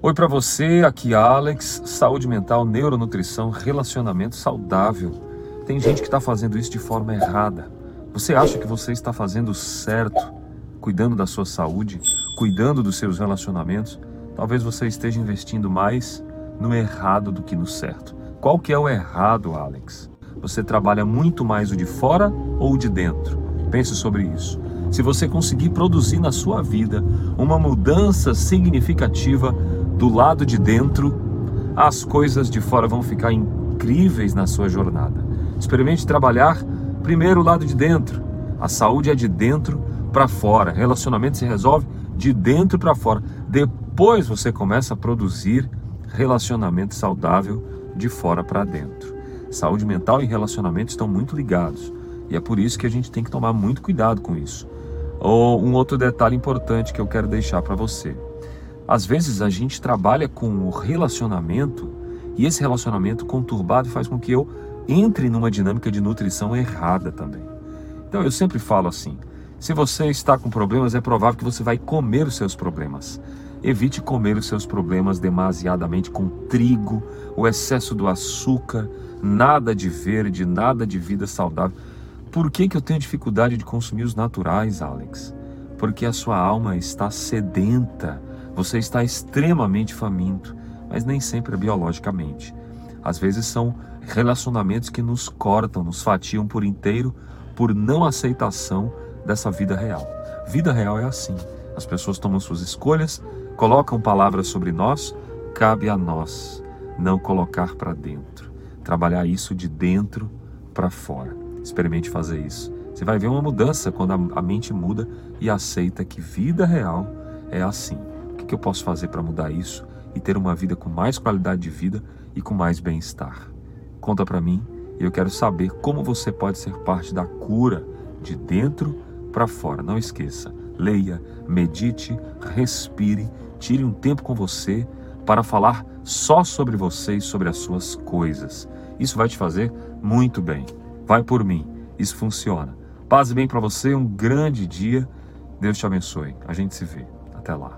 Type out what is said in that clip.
Oi para você, aqui Alex, saúde mental, neuronutrição, relacionamento saudável. Tem gente que está fazendo isso de forma errada. Você acha que você está fazendo certo, cuidando da sua saúde, cuidando dos seus relacionamentos? Talvez você esteja investindo mais no errado do que no certo. Qual que é o errado, Alex? Você trabalha muito mais o de fora ou o de dentro? Pense sobre isso. Se você conseguir produzir na sua vida uma mudança significativa, do lado de dentro, as coisas de fora vão ficar incríveis na sua jornada. Experimente trabalhar primeiro o lado de dentro. A saúde é de dentro para fora. Relacionamento se resolve de dentro para fora. Depois você começa a produzir relacionamento saudável de fora para dentro. Saúde mental e relacionamento estão muito ligados. E é por isso que a gente tem que tomar muito cuidado com isso. Ou um outro detalhe importante que eu quero deixar para você. Às vezes a gente trabalha com o relacionamento e esse relacionamento conturbado faz com que eu entre numa dinâmica de nutrição errada também. Então eu sempre falo assim: se você está com problemas, é provável que você vai comer os seus problemas. Evite comer os seus problemas demasiadamente com trigo, o excesso do açúcar, nada de verde, nada de vida saudável. Por que, que eu tenho dificuldade de consumir os naturais, Alex? Porque a sua alma está sedenta você está extremamente faminto, mas nem sempre é biologicamente. Às vezes são relacionamentos que nos cortam, nos fatiam por inteiro por não aceitação dessa vida real. Vida real é assim. As pessoas tomam suas escolhas, colocam palavras sobre nós, cabe a nós não colocar para dentro. Trabalhar isso de dentro para fora. Experimente fazer isso. Você vai ver uma mudança quando a mente muda e aceita que vida real é assim que eu posso fazer para mudar isso e ter uma vida com mais qualidade de vida e com mais bem-estar? Conta para mim e eu quero saber como você pode ser parte da cura de dentro para fora. Não esqueça, leia, medite, respire, tire um tempo com você para falar só sobre você e sobre as suas coisas. Isso vai te fazer muito bem. Vai por mim, isso funciona. Paz e bem para você, um grande dia. Deus te abençoe. A gente se vê. Até lá.